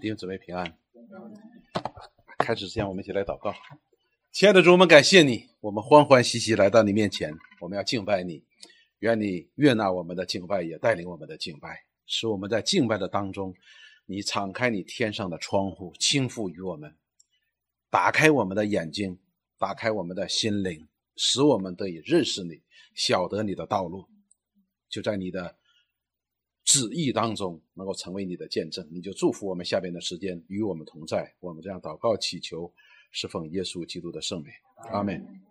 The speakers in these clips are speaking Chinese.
弟兄姊妹平安。开始之前，我们一起来祷告。亲爱的主，我们感谢你，我们欢欢喜喜来到你面前，我们要敬拜你。愿你悦纳我们的敬拜，也带领我们的敬拜，使我们在敬拜的当中，你敞开你天上的窗户，倾覆于我们，打开我们的眼睛，打开我们的心灵，使我们得以认识你，晓得你的道路。就在你的。旨意当中能够成为你的见证，你就祝福我们下边的时间与我们同在。我们这样祷告祈求，是奉耶稣基督的圣名，阿门。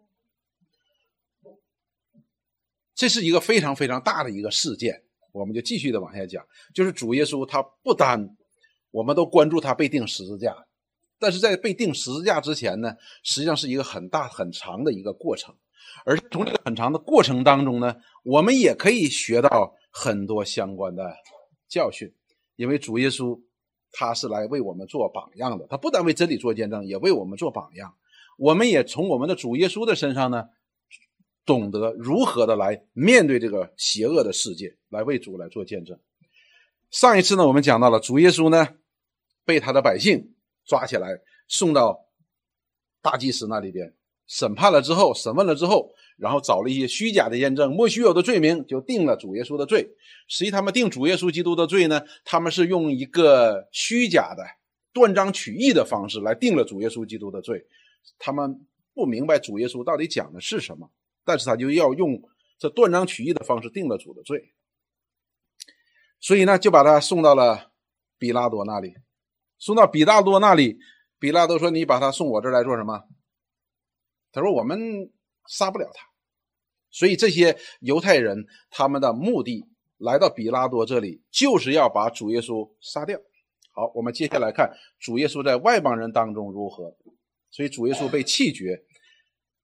这是一个非常非常大的一个事件，我们就继续的往下讲。就是主耶稣他不单我们都关注他被钉十字架，但是在被钉十字架之前呢，实际上是一个很大很长的一个过程。而从这个很长的过程当中呢，我们也可以学到。很多相关的教训，因为主耶稣他是来为我们做榜样的，他不但为真理做见证，也为我们做榜样。我们也从我们的主耶稣的身上呢，懂得如何的来面对这个邪恶的世界，来为主来做见证。上一次呢，我们讲到了主耶稣呢，被他的百姓抓起来，送到大祭司那里边审判了之后，审问了之后。然后找了一些虚假的验证，莫须有的罪名，就定了主耶稣的罪。实际他们定主耶稣基督的罪呢，他们是用一个虚假的断章取义的方式来定了主耶稣基督的罪。他们不明白主耶稣到底讲的是什么，但是他就要用这断章取义的方式定了主的罪。所以呢，就把他送到了比拉多那里。送到比拉多那里，比拉多说：“你把他送我这儿来做什么？”他说：“我们。”杀不了他，所以这些犹太人他们的目的来到比拉多这里，就是要把主耶稣杀掉。好，我们接下来看主耶稣在外邦人当中如何。所以主耶稣被弃绝，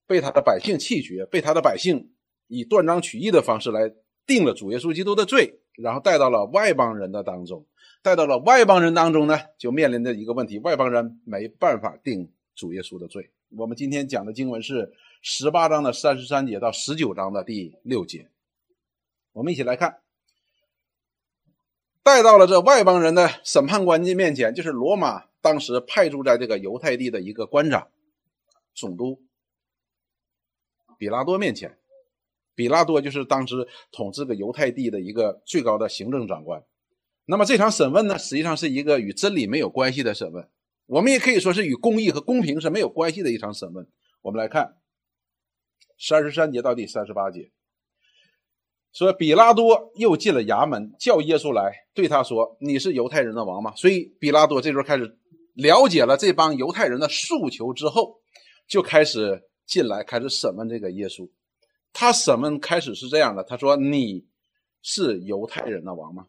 被他的百姓弃绝，被他的百姓以断章取义的方式来定了主耶稣基督的罪，然后带到了外邦人的当中。带到了外邦人当中呢，就面临着一个问题：外邦人没办法定主耶稣的罪。我们今天讲的经文是。十八章的三十三节到十九章的第六节，我们一起来看。带到了这外邦人的审判官的面前，就是罗马当时派驻在这个犹太地的一个官长、总督比拉多面前。比拉多就是当时统治个犹太地的一个最高的行政长官。那么这场审问呢，实际上是一个与真理没有关系的审问，我们也可以说是与公义和公平是没有关系的一场审问。我们来看。三十三节到第三十八节，说比拉多又进了衙门，叫耶稣来，对他说：“你是犹太人的王吗？”所以比拉多这时候开始了解了这帮犹太人的诉求之后，就开始进来，开始审问这个耶稣。他审问开始是这样的：他说：“你是犹太人的王吗？”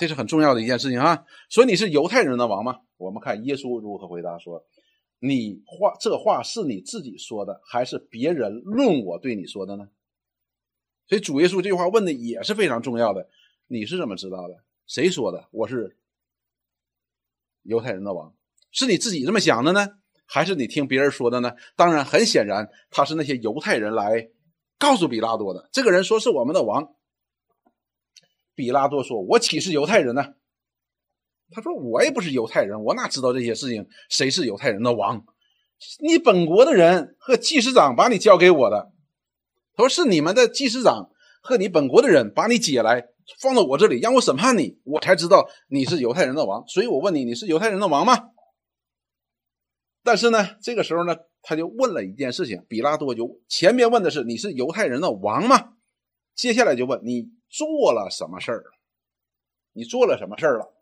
这是很重要的一件事情啊。说你是犹太人的王吗？我们看耶稣如何回答说。你话这话是你自己说的，还是别人论我对你说的呢？所以主耶稣这句话问的也是非常重要的。你是怎么知道的？谁说的？我是犹太人的王，是你自己这么想的呢，还是你听别人说的呢？当然，很显然他是那些犹太人来告诉比拉多的。这个人说是我们的王。比拉多说：“我岂是犹太人呢？”他说：“我也不是犹太人，我哪知道这些事情？谁是犹太人的王？你本国的人和祭司长把你交给我的。他说是你们的祭司长和你本国的人把你解来放到我这里，让我审判你，我才知道你是犹太人的王。所以我问你，你是犹太人的王吗？但是呢，这个时候呢，他就问了一件事情。比拉多就前面问的是你是犹太人的王吗？接下来就问你做了什么事儿？你做了什么事儿了？”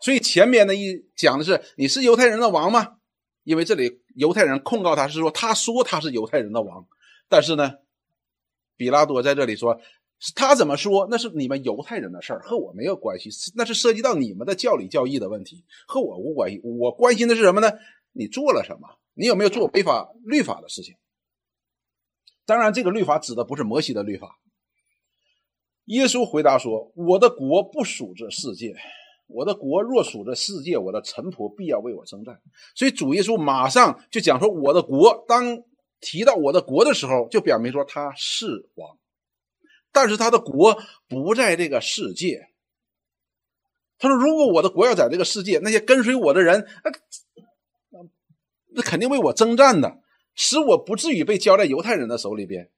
所以前面的一讲的是你是犹太人的王吗？因为这里犹太人控告他是说他说他是犹太人的王，但是呢，比拉多在这里说他怎么说那是你们犹太人的事儿，和我没有关系，那是涉及到你们的教理教义的问题，和我无关系。我关心的是什么呢？你做了什么？你有没有做违法律法的事情？当然，这个律法指的不是摩西的律法。耶稣回答说：“我的国不属这世界。”我的国若属这世界，我的臣仆必要为我征战。所以主耶稣马上就讲说：“我的国。”当提到我的国的时候，就表明说他是王，但是他的国不在这个世界，他说：“如果我的国要在这个世界，那些跟随我的人，那那肯定为我征战的，使我不至于被交在犹太人的手里边。”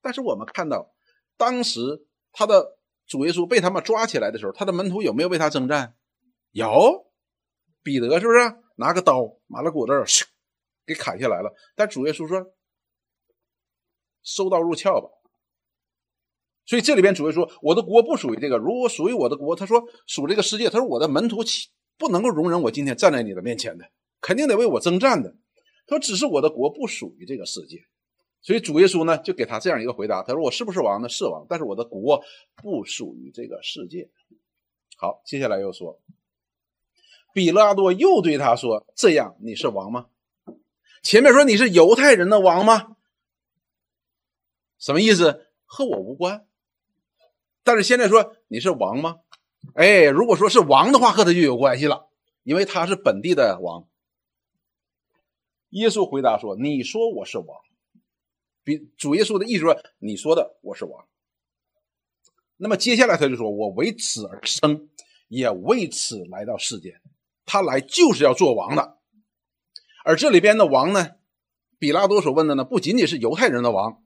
但是我们看到，当时他的主耶稣被他们抓起来的时候，他的门徒有没有为他征战？有，彼得是不是拿个刀，马了骨子给砍下来了？但主耶稣说：“收刀入鞘吧。”所以这里边主耶稣说：“我的国不属于这个，如果属于我的国，他说属这个世界，他说我的门徒不能够容忍我今天站在你的面前的，肯定得为我征战的。他说只是我的国不属于这个世界。”所以主耶稣呢，就给他这样一个回答：“他说我是不是王呢？是王，但是我的国不属于这个世界。”好，接下来又说，比拉多又对他说：“这样你是王吗？前面说你是犹太人的王吗？什么意思？和我无关。但是现在说你是王吗？哎，如果说是王的话，和他就有关系了，因为他是本地的王。”耶稣回答说：“你说我是王。”比主耶稣的意思说：“你说的我是王。”那么接下来他就说：“我为此而生，也为此来到世间。他来就是要做王的。而这里边的王呢，比拉多所问的呢，不仅仅是犹太人的王，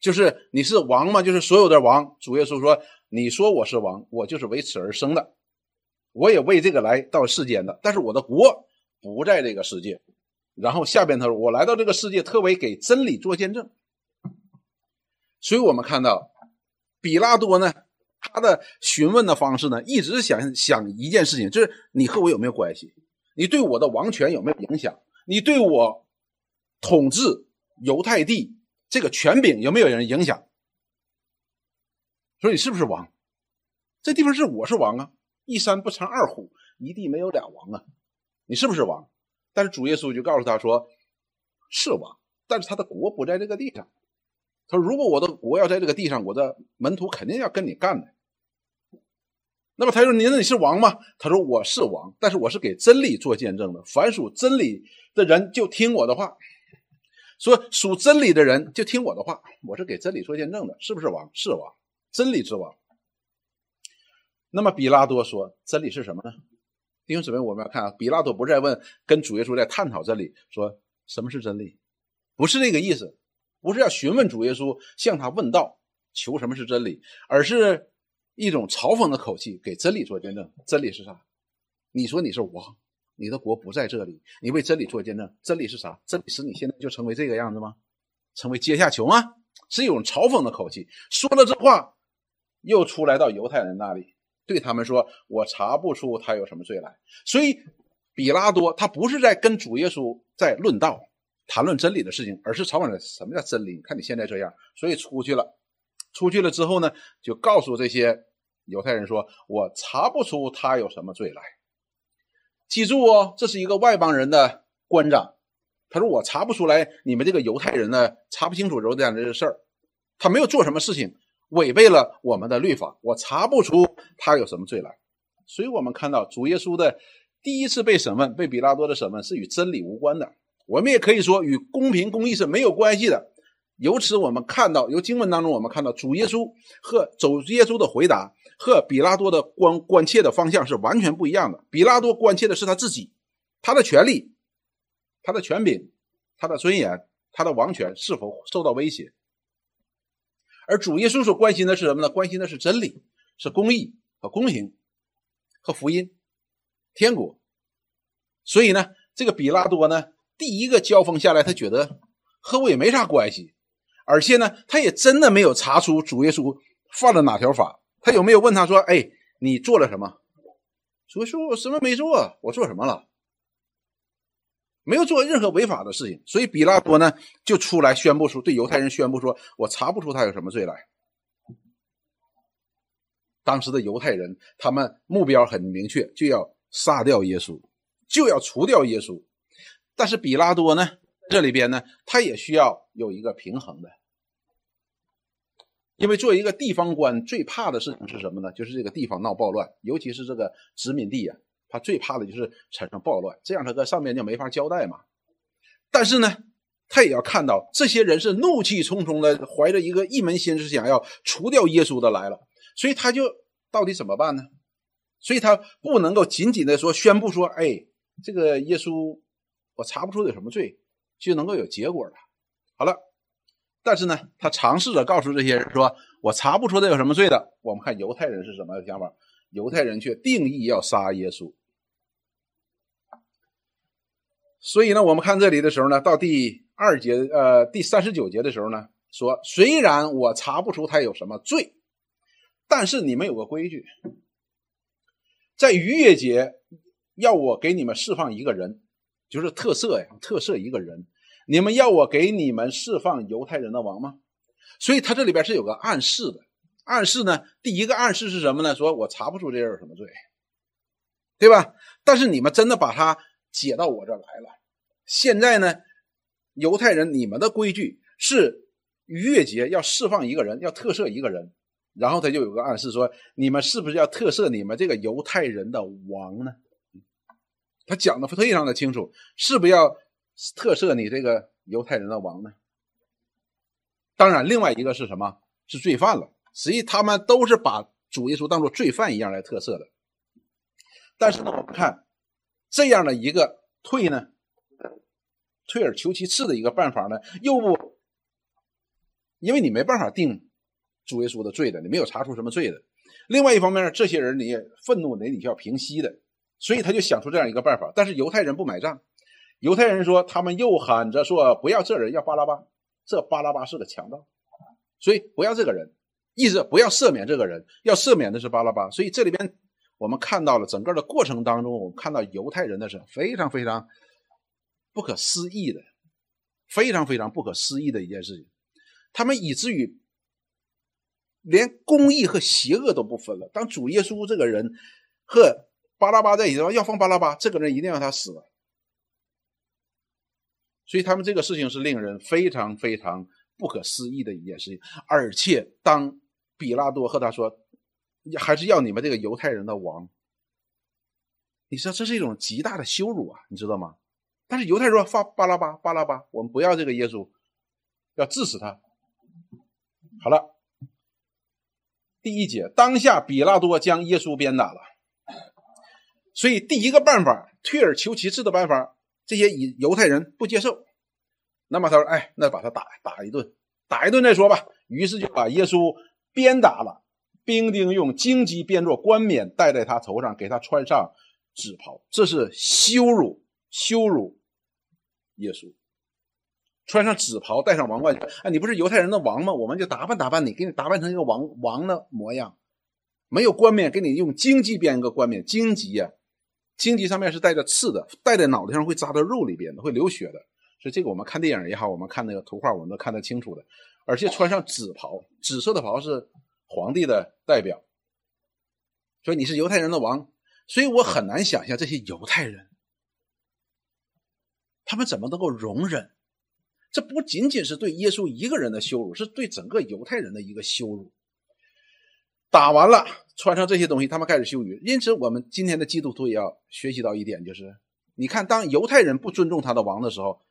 就是你是王吗？就是所有的王。主耶稣说：‘你说我是王，我就是为此而生的，我也为这个来到世间的。但是我的国不在这个世界。’然后下边他说：‘我来到这个世界，特为给真理做见证。’”所以我们看到，比拉多呢，他的询问的方式呢，一直想想一件事情，就是你和我有没有关系？你对我的王权有没有影响？你对我统治犹太地这个权柄有没有人影响？说你是不是王？这地方是我是王啊！一山不成二虎，一地没有俩王啊！你是不是王？但是主耶稣就告诉他说，是王，但是他的国不在这个地上。他说：“如果我的国要在这个地上，我的门徒肯定要跟你干的。”那么他说：“您你是王吗？”他说：“我是王，但是我是给真理做见证的。凡属真理的人就听我的话。说属真理的人就听我的话。我是给真理做见证的，是不是王？是王，真理之王。”那么比拉多说：“真理是什么呢？”弟兄姊妹，我们要看啊，比拉多不是在问，跟主耶稣在探讨真理，说什么是真理，不是这个意思。不是要询问主耶稣，向他问道，求什么是真理，而是一种嘲讽的口气，给真理做见证。真理是啥？你说你是王，你的国不在这里，你为真理做见证。真理是啥？真理使你现在就成为这个样子吗？成为阶下囚吗？是一种嘲讽的口气。说了这话，又出来到犹太人那里，对他们说：“我查不出他有什么罪来。”所以，比拉多他不是在跟主耶稣在论道。谈论真理的事情，而是嘲讽的什么叫真理？你看你现在这样，所以出去了。出去了之后呢，就告诉这些犹太人说：“我查不出他有什么罪来。”记住哦，这是一个外邦人的官长。他说：“我查不出来，你们这个犹太人呢，查不清楚犹太人的事儿。他没有做什么事情违背了我们的律法，我查不出他有什么罪来。”所以，我们看到主耶稣的第一次被审问，被比拉多的审问是与真理无关的。我们也可以说与公平公义是没有关系的。由此我们看到，由经文当中我们看到，主耶稣和主耶稣的回答和比拉多的关关切的方向是完全不一样的。比拉多关切的是他自己，他的权利、他的权柄、他的尊严、他的王权是否受到威胁；而主耶稣所关心的是什么呢？关心的是真理、是公义和公平和福音、天国。所以呢，这个比拉多呢？第一个交锋下来，他觉得和我也没啥关系，而且呢，他也真的没有查出主耶稣犯了哪条法。他有没有问他说：“哎，你做了什么？”主耶稣我什么没做？我做什么了？没有做任何违法的事情。所以比拉多呢，就出来宣布说对犹太人宣布说：“我查不出他有什么罪来。”当时的犹太人，他们目标很明确，就要杀掉耶稣，就要除掉耶稣。但是比拉多呢，这里边呢，他也需要有一个平衡的，因为作为一个地方官，最怕的事情是什么呢？就是这个地方闹暴乱，尤其是这个殖民地呀，他最怕的就是产生暴乱，这样他在上面就没法交代嘛。但是呢，他也要看到这些人是怒气冲冲的，怀着一个一门心思想要除掉耶稣的来了，所以他就到底怎么办呢？所以他不能够仅仅的说宣布说，哎，这个耶稣我查不出有什么罪，就能够有结果了。好了，但是呢，他尝试着告诉这些人说，我查不出他有什么罪的。我们看犹太人是什么想法？犹太人却定义要杀耶稣。所以呢，我们看这里的时候呢，到第二节，呃，第三十九节的时候呢，说虽然我查不出他有什么罪，但是你们有个规矩，在逾越节要我给你们释放一个人，就是特赦呀，特赦一个人。你们要我给你们释放犹太人的王吗？所以他这里边是有个暗示的，暗示呢，第一个暗示是什么呢？说我查不出这人有什么罪，对吧？但是你们真的把他。解到我这来了。现在呢，犹太人，你们的规矩是逾越节要释放一个人，要特赦一个人。然后他就有个暗示说，你们是不是要特赦你们这个犹太人的王呢？他讲的非常的清楚，是不要特赦你这个犹太人的王呢？当然，另外一个是什么？是罪犯了。实际他们都是把主耶稣当做罪犯一样来特赦的。但是呢，我们看。这样的一个退呢，退而求其次的一个办法呢，又不，因为你没办法定主耶稣的罪的，你没有查出什么罪的。另外一方面，这些人你愤怒，你你要平息的，所以他就想出这样一个办法。但是犹太人不买账，犹太人说他们又喊着说不要这人，要巴拉巴，这巴拉巴是个强盗，所以不要这个人，意思不要赦免这个人，要赦免的是巴拉巴。所以这里边。我们看到了整个的过程当中，我们看到犹太人的是非常非常不可思议的，非常非常不可思议的一件事情。他们以至于连公义和邪恶都不分了。当主耶稣这个人和巴拉巴在一起说要放巴拉巴，这个人一定要他死。所以他们这个事情是令人非常非常不可思议的一件事情。而且当比拉多和他说。还是要你们这个犹太人的王，你说这是一种极大的羞辱啊，你知道吗？但是犹太人说发巴拉巴巴拉巴，我们不要这个耶稣，要治死他。好了，第一节，当下比拉多将耶稣鞭打了，所以第一个办法，退而求其次的办法，这些以犹太人不接受，那么他说，哎，那把他打打一顿，打一顿再说吧。于是就把耶稣鞭打了。兵丁用荆棘编作冠冕戴在他头上，给他穿上紫袍，这是羞辱羞辱耶稣。穿上紫袍，戴上王冠，哎，你不是犹太人的王吗？我们就打扮打扮你，给你打扮成一个王王的模样。没有冠冕，给你用荆棘编一个冠冕。荆棘呀，荆棘上面是带着刺的，戴在脑袋上会扎到肉里边的，会流血的。所以这个我们看电影也好，我们看那个图画，我们都看得清楚的。而且穿上紫袍，紫色的袍是。皇帝的代表，所以你是犹太人的王，所以我很难想象这些犹太人，他们怎么能够容忍？这不仅仅是对耶稣一个人的羞辱，是对整个犹太人的一个羞辱。打完了，穿上这些东西，他们开始羞辱。因此，我们今天的基督徒也要学习到一点，就是你看，当犹太人不尊重他的王的时候，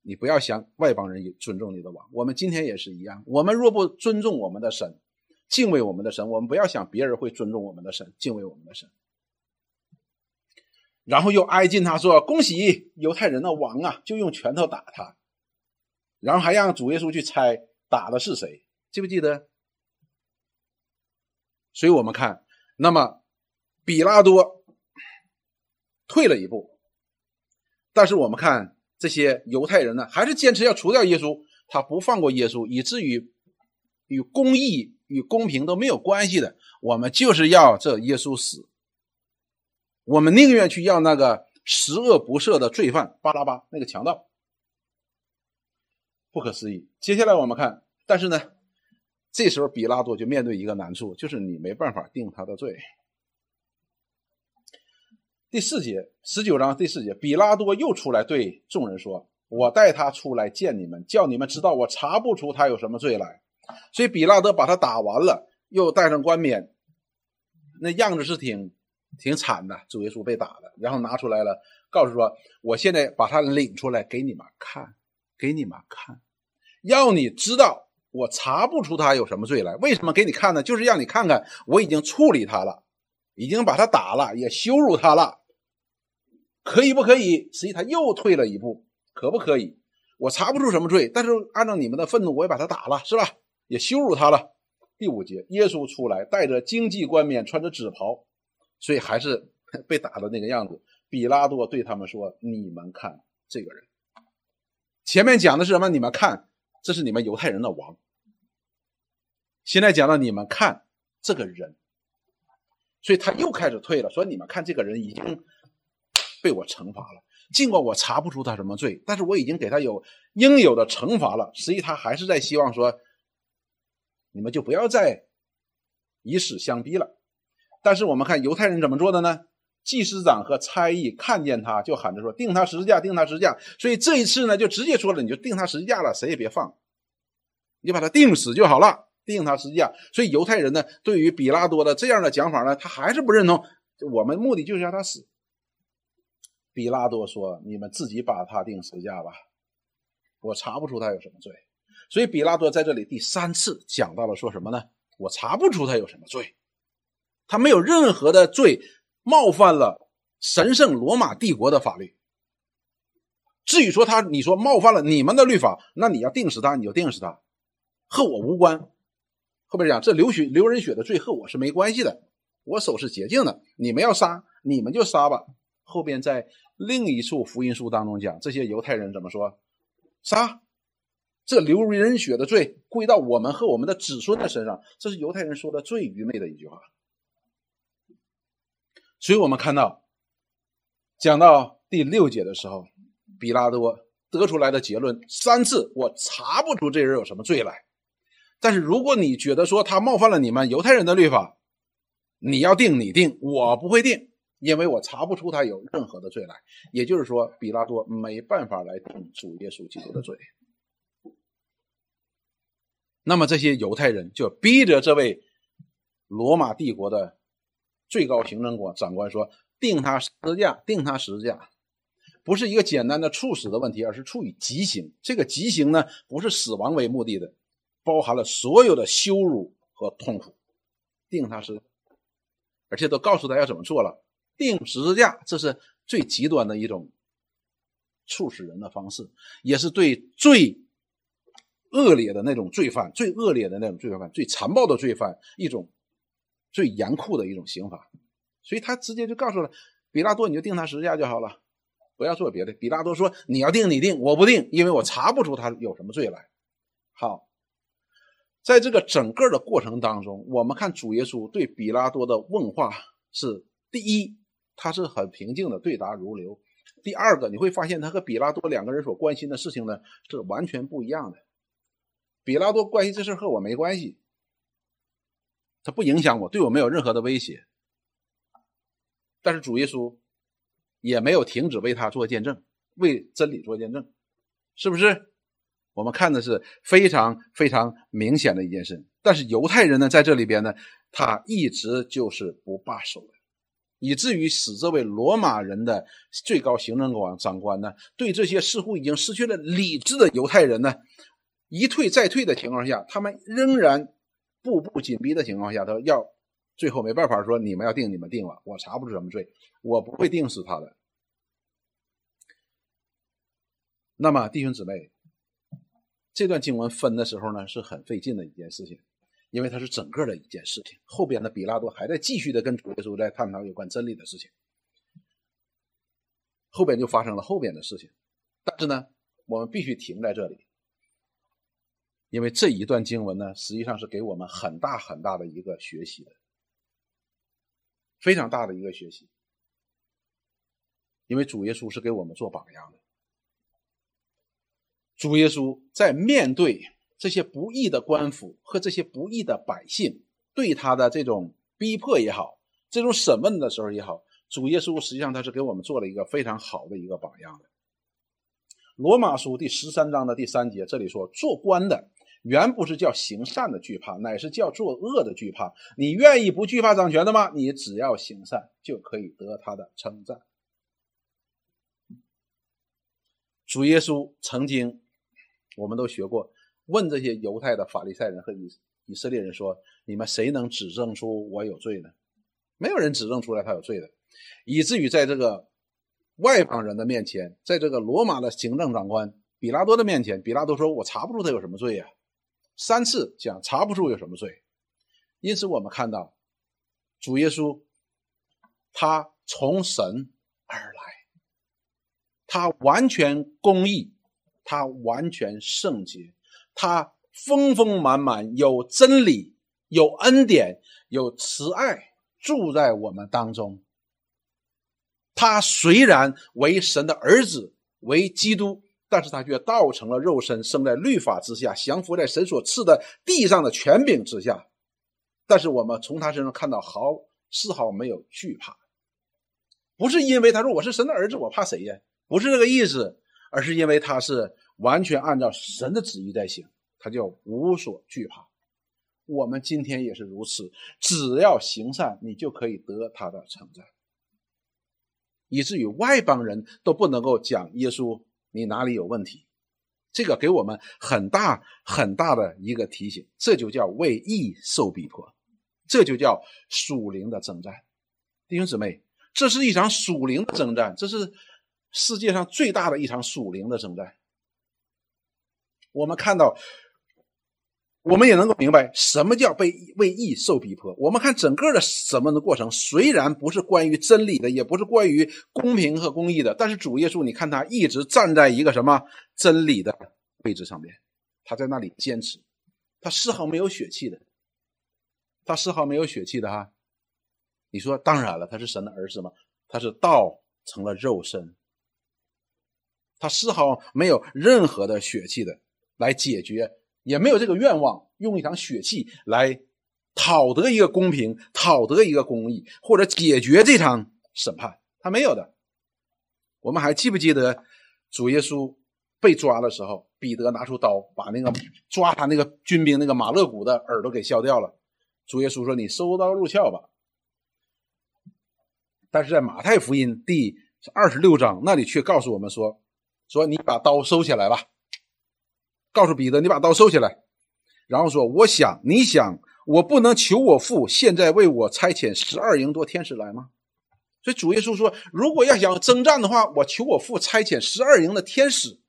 你不要想外邦人也尊重你的王。我们今天也是一样，我们若不尊重我们的神。敬畏我们的神，我们不要想别人会尊重我们的神，敬畏我们的神。然后又挨近他说：“恭喜犹太人的王啊！”就用拳头打他，然后还让主耶稣去猜打的是谁，记不记得？所以我们看，那么比拉多退了一步，但是我们看这些犹太人呢，还是坚持要除掉耶稣，他不放过耶稣，以至于与公义。与公平都没有关系的，我们就是要这耶稣死。我们宁愿去要那个十恶不赦的罪犯巴拉巴那个强盗。不可思议。接下来我们看，但是呢，这时候比拉多就面对一个难处，就是你没办法定他的罪。第四节，十九章第四节，比拉多又出来对众人说：“我带他出来见你们，叫你们知道我查不出他有什么罪来。”所以比拉德把他打完了，又戴上冠冕，那样子是挺挺惨的。主耶稣被打了，然后拿出来了，告诉说：“我现在把他领出来给你们看，给你们看，要你知道我查不出他有什么罪来。为什么给你看呢？就是让你看看我已经处理他了，已经把他打了，也羞辱他了，可以不可以？实际他又退了一步，可不可以？我查不出什么罪，但是按照你们的愤怒，我也把他打了，是吧？也羞辱他了。第五节，耶稣出来，带着荆棘冠冕，穿着紫袍，所以还是 被打的那个样子。比拉多对他们说：“你们看这个人，前面讲的是什么？你们看，这是你们犹太人的王。现在讲到你们看这个人，所以他又开始退了，说：你们看这个人已经被我惩罚了。”尽管我查不出他什么罪，但是我已经给他有应有的惩罚了。实际他还是在希望说，你们就不要再以死相逼了。但是我们看犹太人怎么做的呢？祭司长和差役看见他就喊着说：“定他十字架，定他十字架。”所以这一次呢，就直接说了：“你就定他十字架了，谁也别放，你把他定死就好了，定他十字架。”所以犹太人呢，对于比拉多的这样的讲法呢，他还是不认同。我们目的就是让他死。比拉多说：“你们自己把他定十字架吧，我查不出他有什么罪。”所以比拉多在这里第三次讲到了说什么呢？我查不出他有什么罪，他没有任何的罪冒犯了神圣罗马帝国的法律。至于说他，你说冒犯了你们的律法，那你要定死他，你就定死他，和我无关。后边讲这流血流人血的罪和我是没关系的，我手是洁净的。你们要杀，你们就杀吧。后边在。另一处福音书当中讲，这些犹太人怎么说？杀！这流人血的罪归到我们和我们的子孙的身上，这是犹太人说的最愚昧的一句话。所以我们看到，讲到第六节的时候，比拉多得出来的结论三次：我查不出这人有什么罪来。但是如果你觉得说他冒犯了你们犹太人的律法，你要定你定，我不会定。因为我查不出他有任何的罪来，也就是说，比拉多没办法来定主耶稣基督的罪。那么这些犹太人就逼着这位罗马帝国的最高行政官长官说：“定他十字架，定他十字架，不是一个简单的处死的问题，而是处以极刑。这个极刑呢，不是死亡为目的的，包含了所有的羞辱和痛苦。定他是，而且都告诉他要怎么做了。”定十字架，这是最极端的一种处死人的方式，也是对最恶劣的那种罪犯、最恶劣的那种罪犯、最残暴的罪犯一种最严酷的一种刑罚。所以他直接就告诉了比拉多：“你就定他十字架就好了，不要做别的。”比拉多说：“你要定你定，我不定，因为我查不出他有什么罪来。”好，在这个整个的过程当中，我们看主耶稣对比拉多的问话是：第一。他是很平静的，对答如流。第二个，你会发现他和比拉多两个人所关心的事情呢是完全不一样的。比拉多关心这事和我没关系，他不影响我，对我没有任何的威胁。但是主耶稣也没有停止为他做见证，为真理做见证，是不是？我们看的是非常非常明显的一件事。但是犹太人呢，在这里边呢，他一直就是不罢手的。以至于使这位罗马人的最高行政官长官呢，对这些似乎已经失去了理智的犹太人呢，一退再退的情况下，他们仍然步步紧逼的情况下，他要最后没办法说你们要定你们定了，我查不出什么罪，我不会定死他的。那么弟兄姊妹，这段经文分的时候呢，是很费劲的一件事情。因为它是整个的一件事情，后边的比拉多还在继续的跟主耶稣在探讨有关真理的事情，后边就发生了后边的事情。但是呢，我们必须停在这里，因为这一段经文呢，实际上是给我们很大很大的一个学习的，非常大的一个学习。因为主耶稣是给我们做榜样的，主耶稣在面对。这些不义的官府和这些不义的百姓对他的这种逼迫也好，这种审问的时候也好，主耶稣实际上他是给我们做了一个非常好的一个榜样的。罗马书第十三章的第三节，这里说：“做官的原不是叫行善的惧怕，乃是叫做恶的惧怕。你愿意不惧怕掌权的吗？你只要行善，就可以得他的称赞。”主耶稣曾经，我们都学过。问这些犹太的法利赛人和以以色列人说：“你们谁能指证出我有罪呢？”没有人指证出来他有罪的，以至于在这个外邦人的面前，在这个罗马的行政长官比拉多的面前，比拉多说：“我查不出他有什么罪呀。”三次讲查不出有什么罪，因此我们看到主耶稣他从神而来，他完全公义，他完全圣洁，他丰丰满满有真理，有恩典，有慈爱住在我们当中。他虽然为神的儿子，为基督。但是他却道成了肉身，生在律法之下，降服在神所赐的地上的权柄之下。但是我们从他身上看到毫丝毫没有惧怕，不是因为他说我是神的儿子，我怕谁呀？不是这个意思，而是因为他是完全按照神的旨意在行，他就无所惧怕。我们今天也是如此，只要行善，你就可以得他的称赞，以至于外邦人都不能够讲耶稣。你哪里有问题？这个给我们很大很大的一个提醒，这就叫为义受逼迫，这就叫属灵的征战。弟兄姊妹，这是一场属灵的征战，这是世界上最大的一场属灵的征战。我们看到。我们也能够明白什么叫被为义受逼迫。我们看整个的什么的过程，虽然不是关于真理的，也不是关于公平和公义的，但是主耶稣，你看他一直站在一个什么真理的位置上面，他在那里坚持，他丝毫没有血气的，他丝毫没有血气的哈。你说当然了，他是神的儿子吗？他是道成了肉身，他丝毫没有任何的血气的来解决。也没有这个愿望，用一场血气来讨得一个公平，讨得一个公义，或者解决这场审判，他没有的。我们还记不记得主耶稣被抓的时候，彼得拿出刀，把那个抓他那个军兵那个马勒古的耳朵给削掉了。主耶稣说：“你收刀入鞘吧。”但是在马太福音第二十六章那里却告诉我们说：“说你把刀收起来吧。”告诉彼得，你把刀收起来，然后说：“我想，你想，我不能求我父现在为我差遣十二营多天使来吗？”所以主耶稣说：“如果要想征战的话，我求我父差遣十二营的天使。”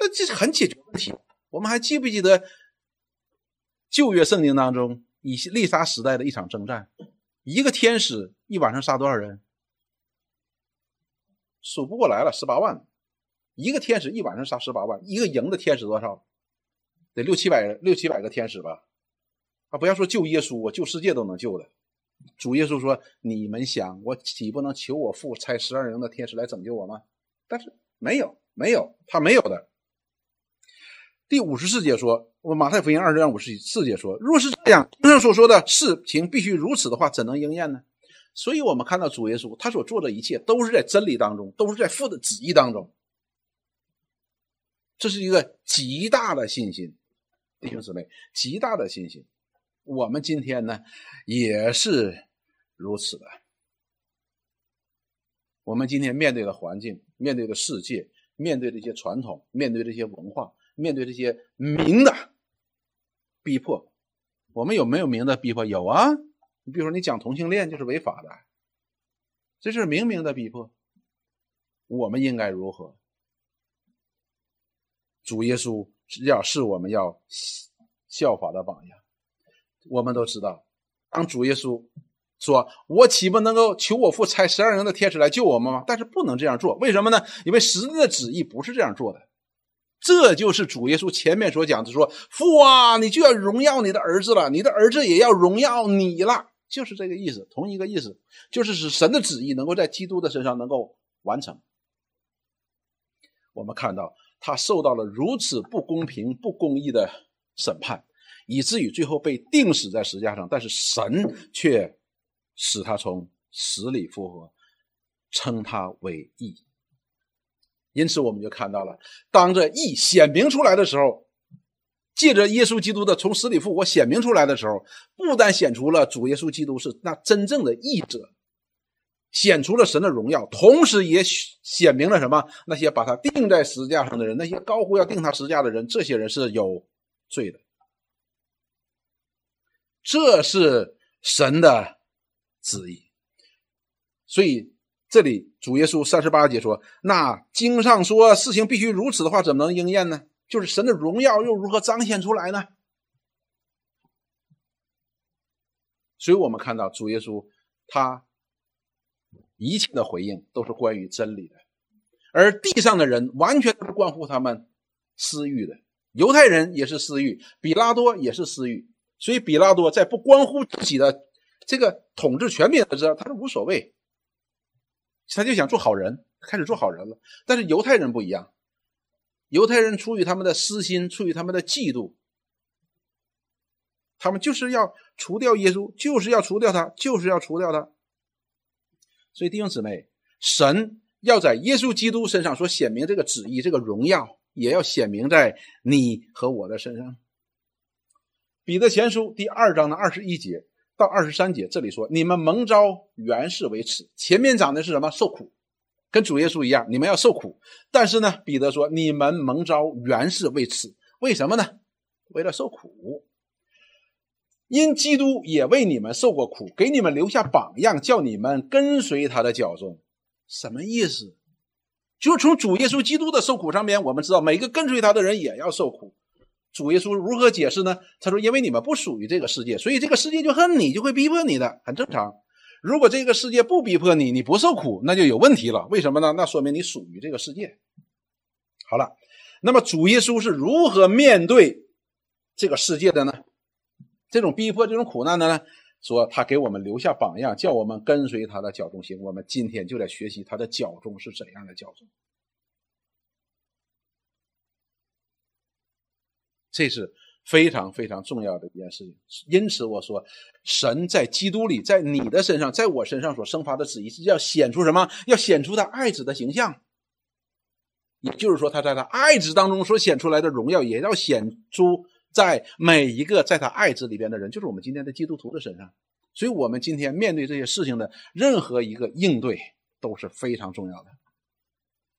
那这是很解决问题。我们还记不记得旧约圣经当中以利沙时代的一场征战？一个天使一晚上杀多少人？数不过来了，十八万。一个天使一晚上杀十八万，一个营的天使多少？得六七百，六七百个天使吧？啊，不要说救耶稣，我救世界都能救的。主耶稣说：“你们想，我岂不能求我父差十二营的天使来拯救我吗？”但是没有，没有，他没有的。第五十四节说：“我马太福音二十章五十四节说，若是这样，经上所说的事情必须如此的话，怎能应验呢？”所以，我们看到主耶稣他所做的一切，都是在真理当中，都是在父的旨意当中。这是一个极大的信心，弟兄姊妹，极大的信心。我们今天呢，也是如此的。我们今天面对的环境，面对的世界，面对这些传统，面对这些文化，面对这些明的逼迫，我们有没有明的逼迫？有啊。你比如说，你讲同性恋就是违法的，这是明明的逼迫。我们应该如何？主耶稣要是我们要效法的榜样。我们都知道，当主耶稣说：“我岂不能够求我父差十二人的天使来救我们吗？”但是不能这样做，为什么呢？因为神的旨意不是这样做的。这就是主耶稣前面所讲的：“说父啊，你就要荣耀你的儿子了，你的儿子也要荣耀你了。”就是这个意思，同一个意思，就是使神的旨意能够在基督的身上能够完成。我们看到。他受到了如此不公平、不公义的审判，以至于最后被钉死在石架上。但是神却使他从死里复活，称他为义。因此，我们就看到了，当这义显明出来的时候，借着耶稣基督的从死里复活显明出来的时候，不但显出了主耶稣基督是那真正的义者。显出了神的荣耀，同时也显明了什么？那些把他钉在石架上的人，那些高呼要钉他石架的人，这些人是有罪的。这是神的旨意。所以这里主耶稣三十八节说：“那经上说事情必须如此的话，怎么能应验呢？就是神的荣耀又如何彰显出来呢？”所以我们看到主耶稣他一切的回应都是关于真理的，而地上的人完全都是关乎他们私欲的。犹太人也是私欲，比拉多也是私欲，所以比拉多在不关乎自己的这个统治权柄的时候，他是无所谓，他就想做好人，开始做好人了。但是犹太人不一样，犹太人出于他们的私心，出于他们的嫉妒，他们就是要除掉耶稣，就是要除掉他，就是要除掉他。所以弟兄姊妹，神要在耶稣基督身上所显明这个旨意，这个荣耀。也要显明在你和我的身上。彼得前书第二章的二十一节到二十三节，这里说：“你们蒙召原是为此。”前面讲的是什么？受苦，跟主耶稣一样，你们要受苦。但是呢，彼得说：“你们蒙召原是为此。”为什么呢？为了受苦。因基督也为你们受过苦，给你们留下榜样，叫你们跟随他的脚踪。什么意思？就是从主耶稣基督的受苦上面，我们知道每个跟随他的人也要受苦。主耶稣如何解释呢？他说：“因为你们不属于这个世界，所以这个世界就恨你，就会逼迫你的，很正常。如果这个世界不逼迫你，你不受苦，那就有问题了。为什么呢？那说明你属于这个世界。好了，那么主耶稣是如何面对这个世界的呢？这种逼迫、这种苦难的呢？说他给我们留下榜样，叫我们跟随他的脚中行。我们今天就在学习他的脚中是怎样的脚中，这是非常非常重要的一件事情。因此我说，神在基督里，在你的身上，在我身上所生发的旨意是要显出什么？要显出他爱子的形象。也就是说，他在他爱子当中所显出来的荣耀，也要显出。在每一个在他爱子里边的人，就是我们今天的基督徒的身上。所以，我们今天面对这些事情的任何一个应对都是非常重要的，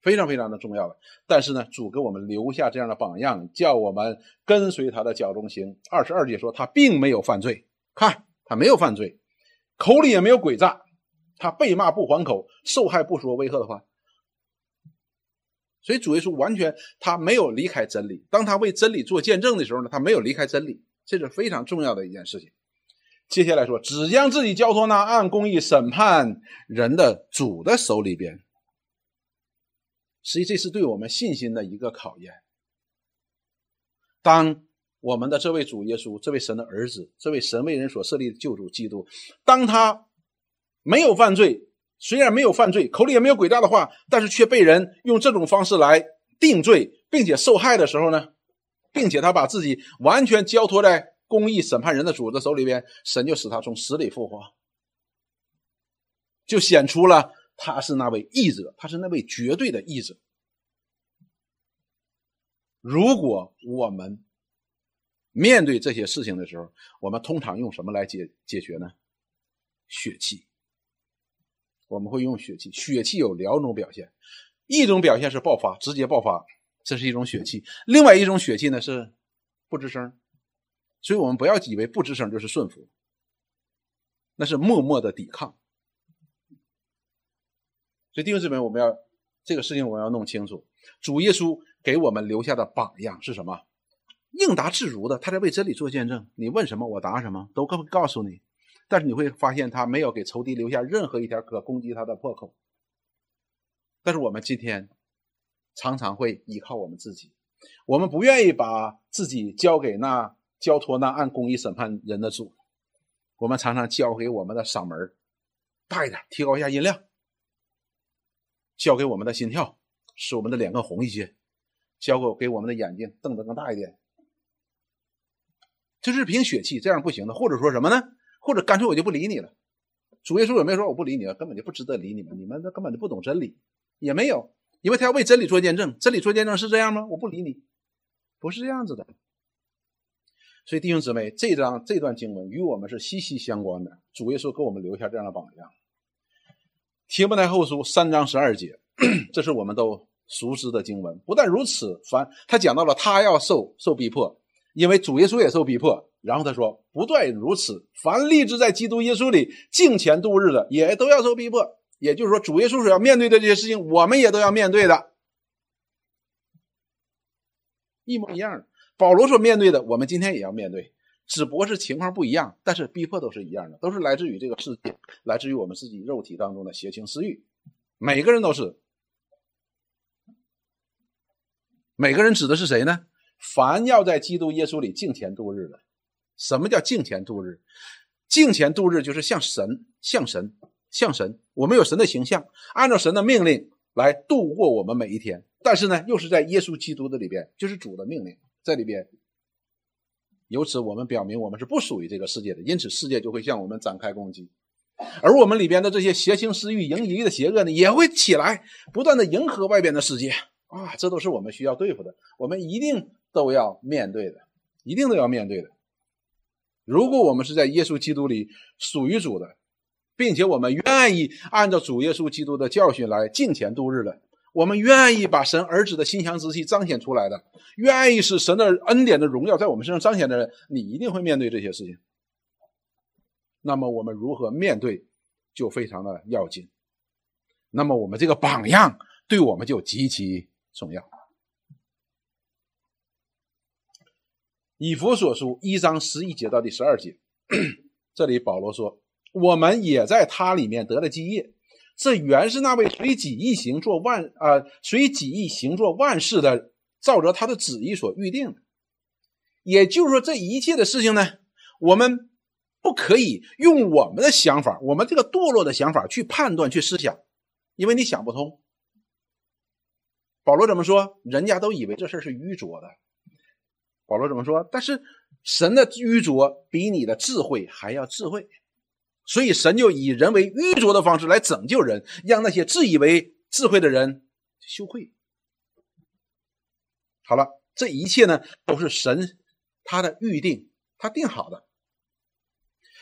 非常非常的重要的。但是呢，主给我们留下这样的榜样，叫我们跟随他的脚中行。二十二节说，他并没有犯罪，看他没有犯罪，口里也没有诡诈，他被骂不还口，受害不说威吓的话。所以主耶稣完全他没有离开真理。当他为真理做见证的时候呢，他没有离开真理，这是非常重要的一件事情。接下来说，只将自己交托那按公义审判人的主的手里边。实际这是对我们信心的一个考验。当我们的这位主耶稣，这位神的儿子，这位神为人所设立的救主基督，当他没有犯罪。虽然没有犯罪，口里也没有诡诈的话，但是却被人用这种方式来定罪，并且受害的时候呢，并且他把自己完全交托在公义审判人的主的手里边，神就使他从死里复活，就显出了他是那位义者，他是那位绝对的义者。如果我们面对这些事情的时候，我们通常用什么来解解决呢？血气。我们会用血气，血气有两种表现，一种表现是爆发，直接爆发，这是一种血气；另外一种血气呢是不吱声，所以我们不要以为不吱声就是顺服，那是默默的抵抗。所以弟兄姊妹，我们要这个事情我们要弄清楚，主耶稣给我们留下的榜样是什么？应答自如的，他在为真理做见证，你问什么我答什么，都会告诉你。但是你会发现，他没有给仇敌留下任何一条可攻击他的破口。但是我们今天常常会依靠我们自己，我们不愿意把自己交给那交托那按公义审判人的主，我们常常交给我们的嗓门大一点，提高一下音量；交给我们的心跳，使我们的脸更红一些；交给给我们的眼睛瞪得更大一点。这是凭血气，这样不行的。或者说什么呢？或者干脆我就不理你了。主耶稣有没有说我不理你了？根本就不值得理你们，你们根本就不懂真理，也没有，因为他要为真理做见证。真理做见证是这样吗？我不理你，不是这样子的。所以弟兄姊妹，这张这段经文与我们是息息相关的。主耶稣给我们留下这样的榜样。提摩太后书三章十二节，这是我们都熟知的经文。不但如此，凡他讲到了他要受受逼迫，因为主耶稣也受逼迫。然后他说：“不断如此，凡立志在基督耶稣里敬虔度日的，也都要受逼迫。”也就是说，主耶稣所要面对的这些事情，我们也都要面对的，一模一样的。保罗所面对的，我们今天也要面对，只不过是情况不一样，但是逼迫都是一样的，都是来自于这个世界，来自于我们自己肉体当中的邪情私欲。每个人都是，每个人指的是谁呢？凡要在基督耶稣里敬虔度日的。什么叫敬虔度日？敬虔度日就是向神、向神、向神。我们有神的形象，按照神的命令来度过我们每一天。但是呢，又是在耶稣基督的里边，就是主的命令在里边。由此，我们表明我们是不属于这个世界的，因此世界就会向我们展开攻击。而我们里边的这些邪情私欲、淫淫的邪恶呢，也会起来，不断的迎合外边的世界啊！这都是我们需要对付的，我们一定都要面对的，一定都要面对的。如果我们是在耶稣基督里属于主的，并且我们愿意按照主耶稣基督的教训来敬虔度日的，我们愿意把神儿子的馨香之气彰显出来的，愿意使神的恩典的荣耀在我们身上彰显的人，你一定会面对这些事情。那么我们如何面对，就非常的要紧。那么我们这个榜样对我们就极其重要。以弗所书一章十一节到第十二节，这里保罗说：“我们也在他里面得了基业，这原是那位随己意行做万啊，随己意行做万事的，照着他的旨意所预定的。也就是说，这一切的事情呢，我们不可以用我们的想法，我们这个堕落的想法去判断、去思想，因为你想不通。保罗怎么说？人家都以为这事是愚拙的。”保罗怎么说？但是神的愚拙比你的智慧还要智慧，所以神就以人为愚拙的方式来拯救人，让那些自以为智慧的人羞愧。好了，这一切呢，都是神他的预定，他定好的。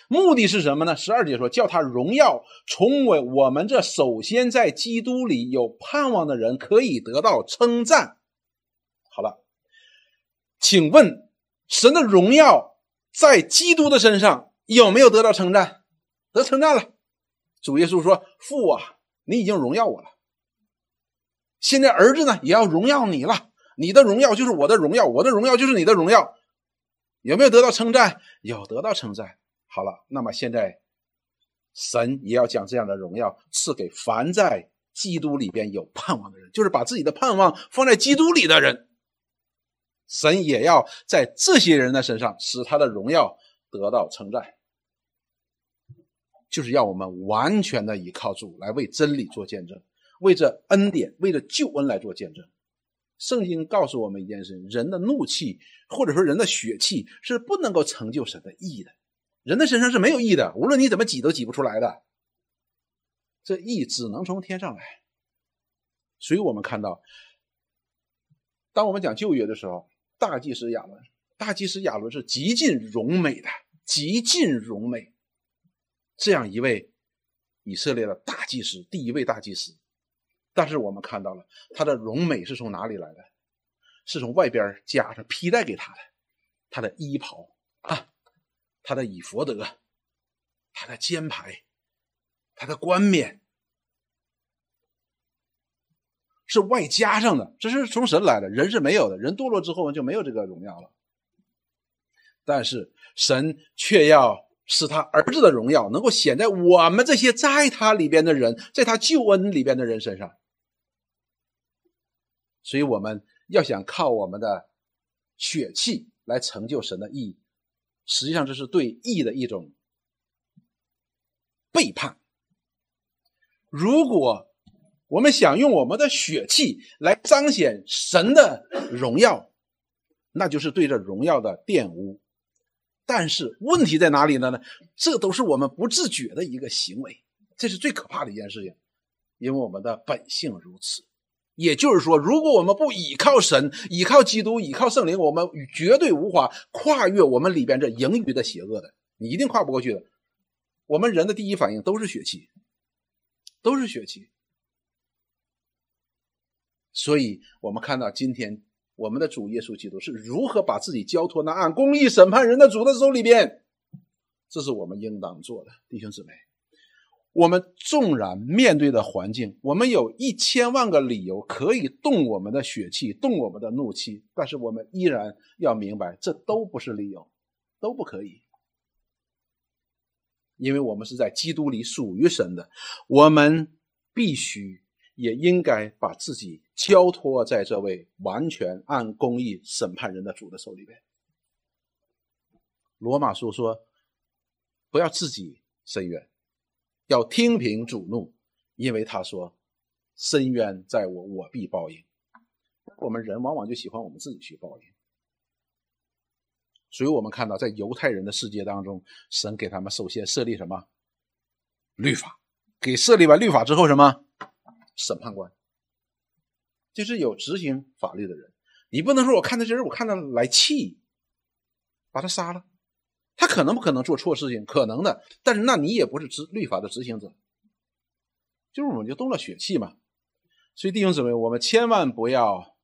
目的是什么呢？十二节说，叫他荣耀从为我们这首先在基督里有盼望的人可以得到称赞。好了。请问，神的荣耀在基督的身上有没有得到称赞？得称赞了。主耶稣说：“父啊，你已经荣耀我了。现在儿子呢，也要荣耀你了。你的荣耀就是我的荣耀，我的荣耀就是你的荣耀。有没有得到称赞？有得到称赞。好了，那么现在神也要将这样的荣耀赐给凡在基督里边有盼望的人，就是把自己的盼望放在基督里的人。”神也要在这些人的身上使他的荣耀得到称赞，就是要我们完全的依靠主来为真理做见证，为这恩典、为这救恩来做见证。圣经告诉我们一件事：人的怒气或者说人的血气是不能够成就神的义的，人的身上是没有义的，无论你怎么挤都挤不出来的。这义只能从天上来。所以我们看到，当我们讲旧约的时候。大祭司亚伦，大祭司亚伦是极尽荣美的，极尽荣美，这样一位以色列的大祭司，第一位大祭司。但是我们看到了他的荣美是从哪里来的？是从外边加上披戴给他的，他的衣袍啊，他的以佛德，他的肩牌，他的冠冕。是外加上的，这是从神来的，人是没有的。人堕落之后就没有这个荣耀了。但是神却要使他儿子的荣耀能够显在我们这些在他里边的人，在他救恩里边的人身上。所以我们要想靠我们的血气来成就神的意义，实际上这是对义的一种背叛。如果我们想用我们的血气来彰显神的荣耀，那就是对这荣耀的玷污。但是问题在哪里呢？呢，这都是我们不自觉的一个行为，这是最可怕的一件事情，因为我们的本性如此。也就是说，如果我们不倚靠神、倚靠基督、倚靠圣灵，我们绝对无法跨越我们里边这盈余的邪恶的，你一定跨不过去的。我们人的第一反应都是血气，都是血气。所以，我们看到今天我们的主耶稣基督是如何把自己交托那按公义审判人的主的手里边，这是我们应当做的，弟兄姊妹。我们纵然面对的环境，我们有一千万个理由可以动我们的血气，动我们的怒气，但是我们依然要明白，这都不是理由，都不可以，因为我们是在基督里属于神的，我们必须也应该把自己交托在这位完全按公义审判人的主的手里边。罗马书说：“不要自己伸冤。”要听凭主怒，因为他说：“深渊在我，我必报应。”我们人往往就喜欢我们自己去报应，所以我们看到，在犹太人的世界当中，神给他们首先设立什么律法？给设立完律法之后，什么审判官？就是有执行法律的人。你不能说我看到这人，我看到来气，把他杀了。他可能不可能做错事情？可能的，但是那你也不是执律法的执行者，就是我们就动了血气嘛。所以弟兄姊妹，我们千万不要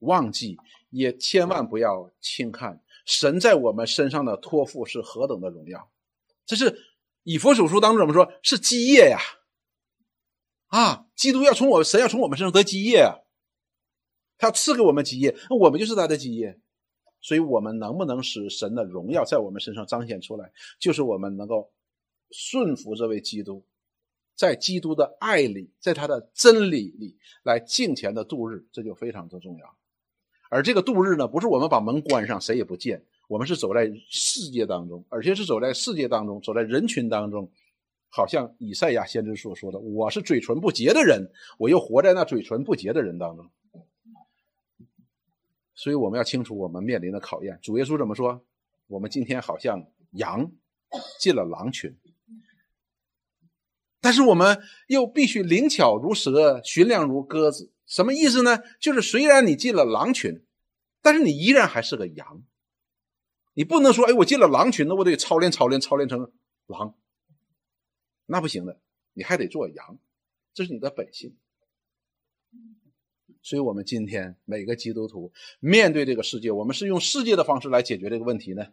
忘记，也千万不要轻看神在我们身上的托付是何等的荣耀。这是以佛所书当中怎么说？是基业呀！啊基督要从我神要从我们身上得基业啊，他要赐给我们基业，那我们就是他的基业。所以，我们能不能使神的荣耀在我们身上彰显出来，就是我们能够顺服这位基督，在基督的爱里，在他的真理里来敬虔的度日，这就非常的重要。而这个度日呢，不是我们把门关上，谁也不见，我们是走在世界当中，而且是走在世界当中，走在人群当中，好像以赛亚先知所说的：“我是嘴唇不洁的人，我又活在那嘴唇不洁的人当中。”所以我们要清楚我们面临的考验。主耶稣怎么说？我们今天好像羊进了狼群，但是我们又必须灵巧如蛇，驯良如鸽子。什么意思呢？就是虽然你进了狼群，但是你依然还是个羊。你不能说，哎，我进了狼群，那我得操练操练操练成狼，那不行的。你还得做羊，这是你的本性。所以，我们今天每个基督徒面对这个世界，我们是用世界的方式来解决这个问题呢，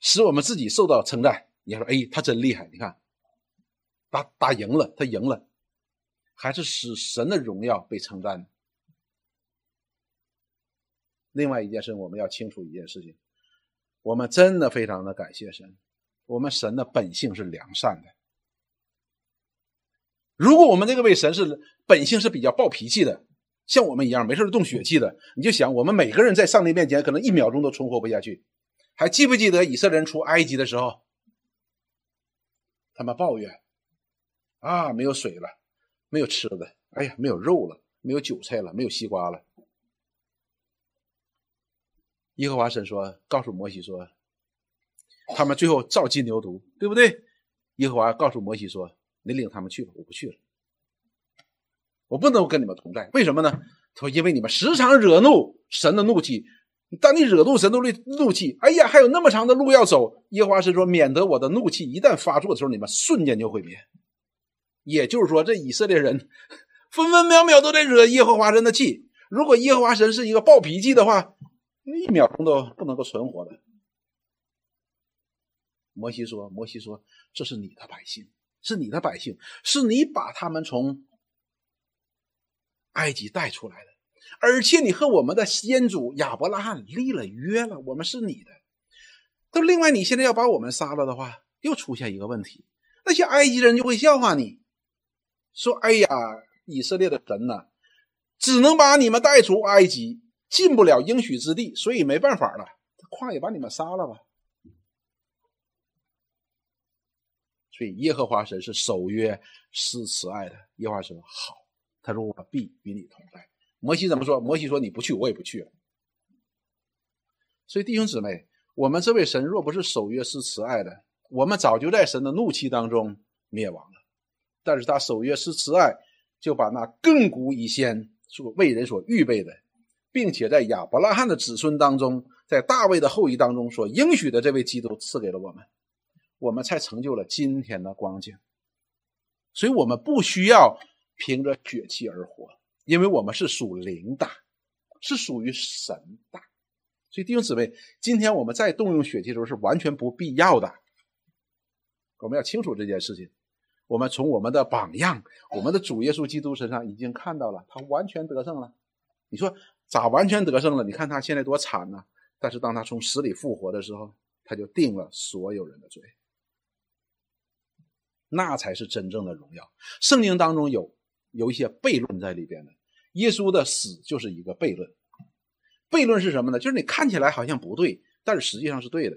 使我们自己受到称赞。你说：“哎，他真厉害！你看，打打赢了，他赢了，还是使神的荣耀被称赞。”另外一件事，我们要清楚一件事情：我们真的非常的感谢神，我们神的本性是良善的。如果我们这个位神是本性是比较暴脾气的。像我们一样没事动血气的，你就想我们每个人在上帝面前可能一秒钟都存活不下去。还记不记得以色列人出埃及的时候，他们抱怨啊，没有水了，没有吃的，哎呀，没有肉了，没有韭菜了，没有西瓜了。耶和华神说，告诉摩西说，他们最后造金牛犊，对不对？耶和华告诉摩西说，你领他们去吧，我不去了。我不能跟你们同在，为什么呢？他说：“因为你们时常惹怒神的怒气。当你惹怒神的怒怒气，哎呀，还有那么长的路要走。耶和华是说，免得我的怒气一旦发作的时候，你们瞬间就毁灭。也就是说，这以色列人分分秒秒都在惹耶和华神的气。如果耶和华神是一个暴脾气的话，一秒钟都不能够存活的。”摩西说：“摩西说，这是你的百姓，是你的百姓，是你把他们从。”埃及带出来的，而且你和我们的先祖亚伯拉罕立了约了，我们是你的。都另外，你现在要把我们杀了的话，又出现一个问题，那些埃及人就会笑话你，说：“哎呀，以色列的神呐，只能把你们带出埃及，进不了应许之地，所以没办法了，旷野把你们杀了吧。”所以耶和华神是守约施慈爱的。耶和华神：“好。”他说：“我必与你同在。”摩西怎么说？摩西说：“你不去，我也不去了。”所以弟兄姊妹，我们这位神若不是守约施慈爱的，我们早就在神的怒气当中灭亡了。但是他守约施慈爱，就把那亘古以先所为人所预备的，并且在亚伯拉罕的子孙当中，在大卫的后裔当中所应许的这位基督赐给了我们，我们才成就了今天的光景。所以，我们不需要。凭着血气而活，因为我们是属灵的，是属于神的。所以弟兄姊妹，今天我们再动用血气的时候是完全不必要的。我们要清楚这件事情。我们从我们的榜样，我们的主耶稣基督身上已经看到了，他完全得胜了。你说咋完全得胜了？你看他现在多惨呢！但是当他从死里复活的时候，他就定了所有人的罪。那才是真正的荣耀。圣经当中有有一些悖论在里边的，耶稣的死就是一个悖论。悖论是什么呢？就是你看起来好像不对，但是实际上是对的。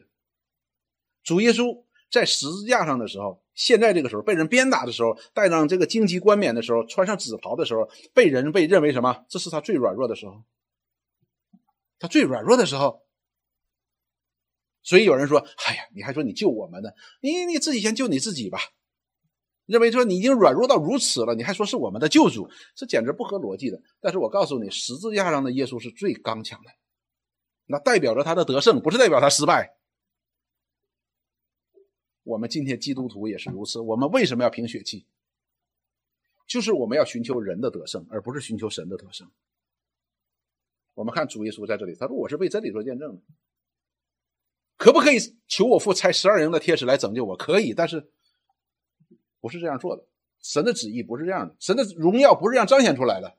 主耶稣。在十字架上的时候，现在这个时候被人鞭打的时候，戴上这个荆棘冠冕的时候，穿上紫袍的时候，被人被认为什么？这是他最软弱的时候，他最软弱的时候。所以有人说：“哎呀，你还说你救我们呢？你你自己先救你自己吧。”认为说你已经软弱到如此了，你还说是我们的救主，这简直不合逻辑的。但是我告诉你，十字架上的耶稣是最刚强的，那代表着他的得胜，不是代表他失败。我们今天基督徒也是如此。我们为什么要凭血气？就是我们要寻求人的得胜，而不是寻求神的得胜。我们看主耶稣在这里，他说：“我是为真理做见证的。”可不可以求我父差十二营的天使来拯救我？可以，但是不是这样做的。神的旨意不是这样的，神的荣耀不是这样彰显出来的。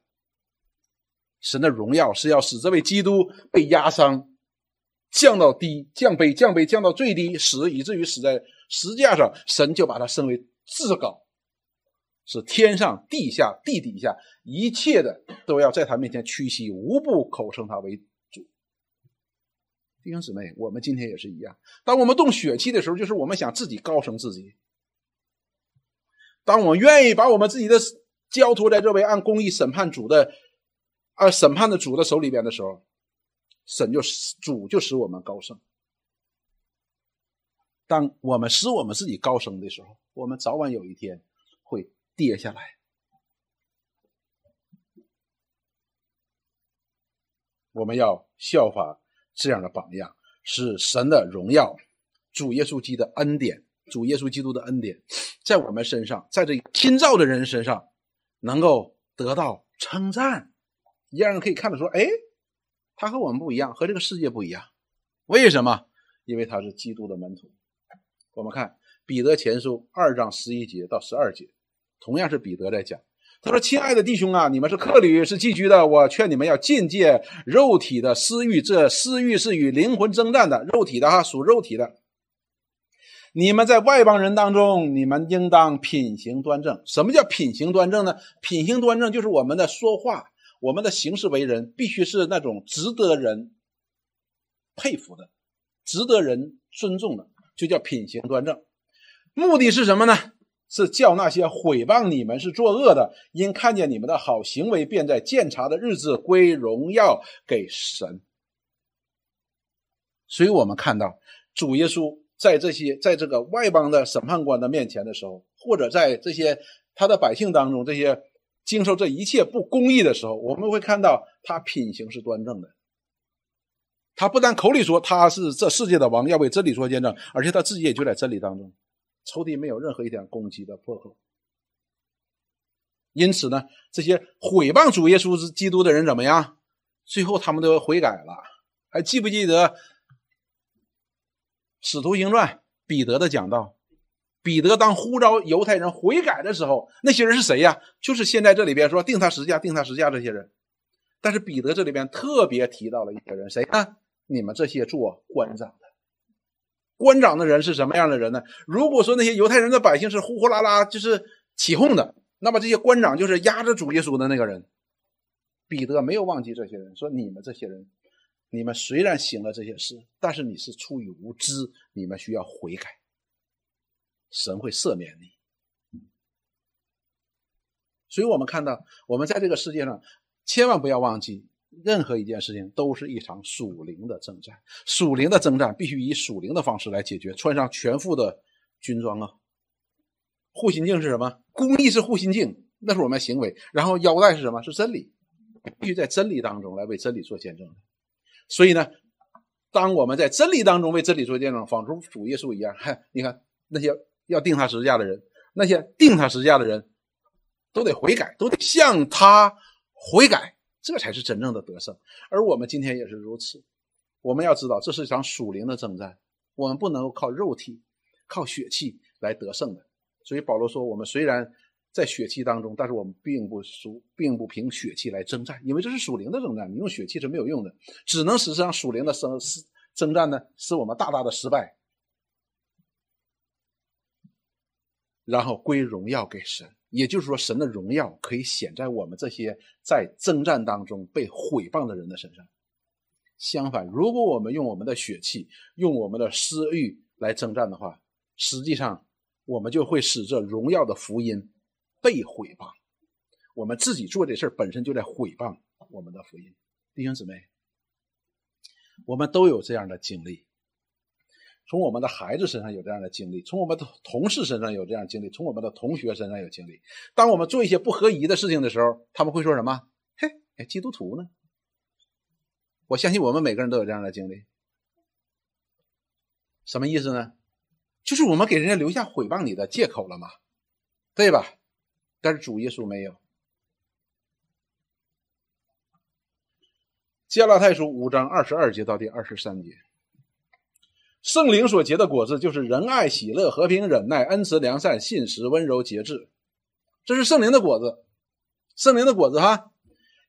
神的荣耀是要使这位基督被压伤。降到低，降卑，降卑，降到最低，死以至于死在十字架上，神就把他升为至高，是天上地下地底下一切的都要在他面前屈膝，无不口称他为主。弟兄姊妹，我们今天也是一样，当我们动血气的时候，就是我们想自己高升自己；当我们愿意把我们自己的交托在这位按公义审判主的、啊审判的主的手里边的时候。神就主就使我们高升。当我们使我们自己高升的时候，我们早晚有一天会跌下来。我们要效法这样的榜样，使神的荣耀、主耶稣基督的恩典、主耶稣基督的恩典，在我们身上，在这新造的人身上，能够得到称赞，让人可以看得出：“哎。”他和我们不一样，和这个世界不一样。为什么？因为他是基督的门徒。我们看彼得前书二章十一节到十二节，同样是彼得在讲。他说：“亲爱的弟兄啊，你们是客旅，是寄居的。我劝你们要禁戒肉体的私欲，这私欲是与灵魂征战的。肉体的哈，属肉体的。你们在外邦人当中，你们应当品行端正。什么叫品行端正呢？品行端正就是我们的说话。”我们的行事为人必须是那种值得人佩服的、值得人尊重的，就叫品行端正。目的是什么呢？是叫那些毁谤你们是作恶的，因看见你们的好行为，便在鉴察的日子归荣耀给神。所以我们看到主耶稣在这些在这个外邦的审判官的面前的时候，或者在这些他的百姓当中，这些。经受这一切不公义的时候，我们会看到他品行是端正的。他不但口里说他是这世界的王，要为真理做见证，而且他自己也就在真理当中，仇敌没有任何一点攻击的破口。因此呢，这些毁谤主耶稣基督的人怎么样？最后他们都悔改了。还记不记得《使徒行传》彼得的讲道？彼得当呼召犹太人悔改的时候，那些人是谁呀？就是现在这里边说定他十架、定他十架这些人。但是彼得这里边特别提到了一个人，谁呢？你们这些做官长的，官长的人是什么样的人呢？如果说那些犹太人的百姓是呼呼啦啦就是起哄的，那么这些官长就是压着主耶稣的那个人。彼得没有忘记这些人，说你们这些人，你们虽然行了这些事，但是你是出于无知，你们需要悔改。神会赦免你，所以我们看到，我们在这个世界上，千万不要忘记，任何一件事情都是一场属灵的征战。属灵的征战必须以属灵的方式来解决。穿上全副的军装啊，护心镜是什么？公义是护心镜，那是我们行为。然后腰带是什么？是真理，必须在真理当中来为真理做见证。所以呢，当我们在真理当中为真理做见证，仿佛主耶稣一样。嗨，你看那些。要定他十字架的人，那些定他十字架的人，都得悔改，都得向他悔改。这才是真正的得胜。而我们今天也是如此。我们要知道，这是一场属灵的征战，我们不能够靠肉体、靠血气来得胜的。所以保罗说：“我们虽然在血气当中，但是我们并不属，并不凭血气来征战，因为这是属灵的征战，你用血气是没有用的，只能使上属灵的生征战呢，使我们大大的失败。”然后归荣耀给神，也就是说，神的荣耀可以显在我们这些在征战当中被毁谤的人的身上。相反，如果我们用我们的血气、用我们的私欲来征战的话，实际上我们就会使这荣耀的福音被毁谤。我们自己做这事本身就在毁谤我们的福音。弟兄姊妹，我们都有这样的经历。从我们的孩子身上有这样的经历，从我们的同事身上有这样的经历，从我们的同学身上有经历。当我们做一些不合宜的事情的时候，他们会说什么？嘿，哎，基督徒呢？我相信我们每个人都有这样的经历。什么意思呢？就是我们给人家留下毁谤你的借口了嘛，对吧？但是主耶稣没有。加拉太书五章二十二节到第二十三节。圣灵所结的果子就是仁爱、喜乐、和平、忍耐、恩慈、良善、信实、温柔、节制，这是圣灵的果子。圣灵的果子哈，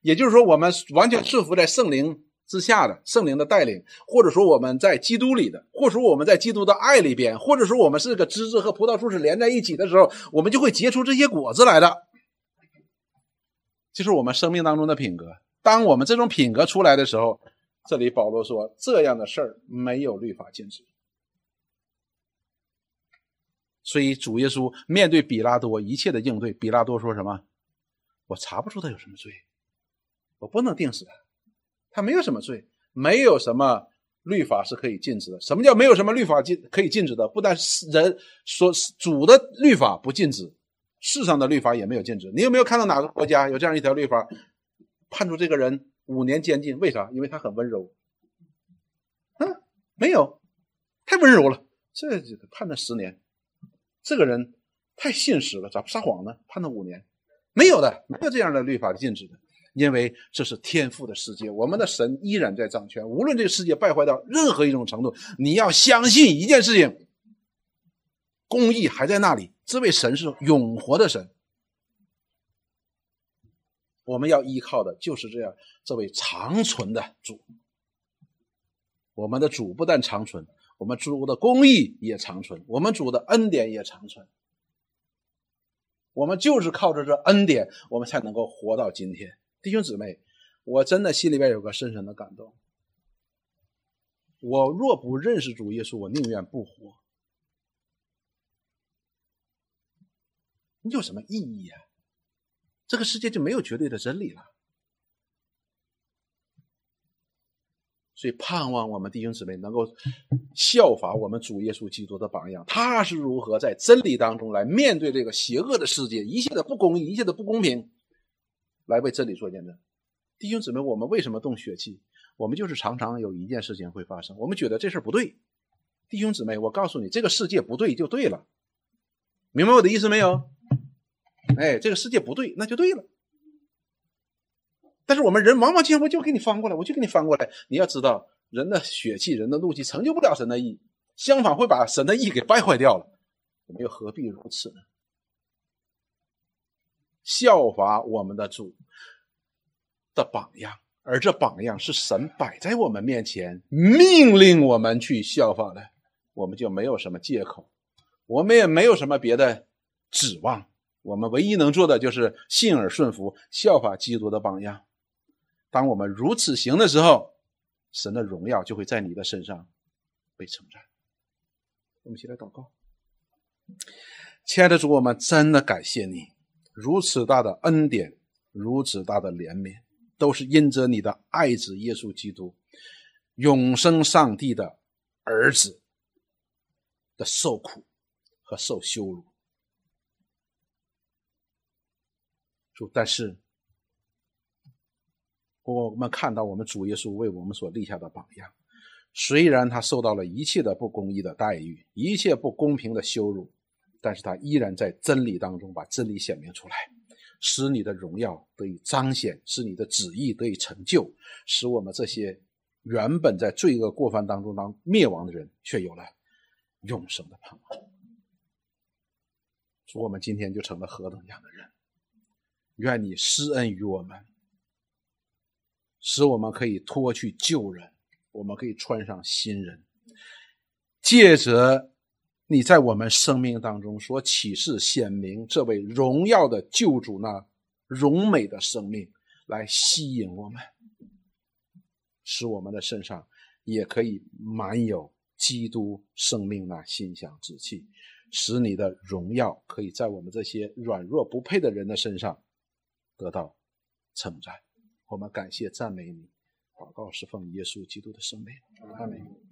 也就是说，我们完全顺服在圣灵之下的圣灵的带领，或者说我们在基督里的，或者说我们在基督的爱里边，或者说我们是个枝子和葡萄树是连在一起的时候，我们就会结出这些果子来的。就是我们生命当中的品格。当我们这种品格出来的时候。这里保罗说：“这样的事儿没有律法禁止。”所以主耶稣面对比拉多一切的应对，比拉多说什么：“我查不出他有什么罪，我不能定死他，他没有什么罪，没有什么律法是可以禁止的。什么叫没有什么律法禁可以禁止的？不但是人说主的律法不禁止，世上的律法也没有禁止。你有没有看到哪个国家有这样一条律法，判处这个人？”五年监禁，为啥？因为他很温柔。嗯，没有，太温柔了。这判他十年，这个人太信实了，咋不撒谎呢？判他五年，没有的，没有这样的律法禁止的。因为这是天赋的世界，我们的神依然在掌权。无论这个世界败坏到任何一种程度，你要相信一件事情：公义还在那里。这位神是永活的神。我们要依靠的就是这样这位长存的主。我们的主不但长存，我们主的公义也长存，我们主的恩典也长存。我们就是靠着这恩典，我们才能够活到今天。弟兄姊妹，我真的心里边有个深深的感动。我若不认识主耶稣，我宁愿不活。你有什么意义呀？这个世界就没有绝对的真理了，所以盼望我们弟兄姊妹能够效法我们主耶稣基督的榜样。他是如何在真理当中来面对这个邪恶的世界，一切的不公，一切的不公平，来为真理做见证。弟兄姊妹，我们为什么动血气？我们就是常常有一件事情会发生，我们觉得这事不对。弟兄姊妹，我告诉你，这个世界不对就对了，明白我的意思没有？哎，这个世界不对，那就对了。但是我们人往往见我就给你翻过来，我就给你翻过来。你要知道，人的血气、人的怒气成就不了神的意，相反会把神的意给败坏掉了。我们又何必如此呢？效法我们的主的榜样，而这榜样是神摆在我们面前，命令我们去效法的，我们就没有什么借口，我们也没有什么别的指望。我们唯一能做的就是信而顺服，效法基督的榜样。当我们如此行的时候，神的荣耀就会在你的身上被称赞。我们一起来祷告，亲爱的主，我们真的感谢你，如此大的恩典，如此大的怜悯，都是因着你的爱子耶稣基督，永生上帝的儿子的受苦和受羞辱。但是，我们看到我们主耶稣为我们所立下的榜样，虽然他受到了一切的不公义的待遇，一切不公平的羞辱，但是他依然在真理当中把真理显明出来。使你的荣耀得以彰显，使你的旨意得以成就，使我们这些原本在罪恶过犯当中当灭亡的人，却有了永生的盼望。我们今天就成了何等样的人？愿你施恩于我们，使我们可以脱去旧人，我们可以穿上新人，借着你在我们生命当中所启示显明这位荣耀的救主那荣美的生命，来吸引我们，使我们的身上也可以满有基督生命那馨香之气。使你的荣耀可以在我们这些软弱不配的人的身上得到称赞。我们感谢赞美你，祷告是奉耶稣基督的圣名。阿门。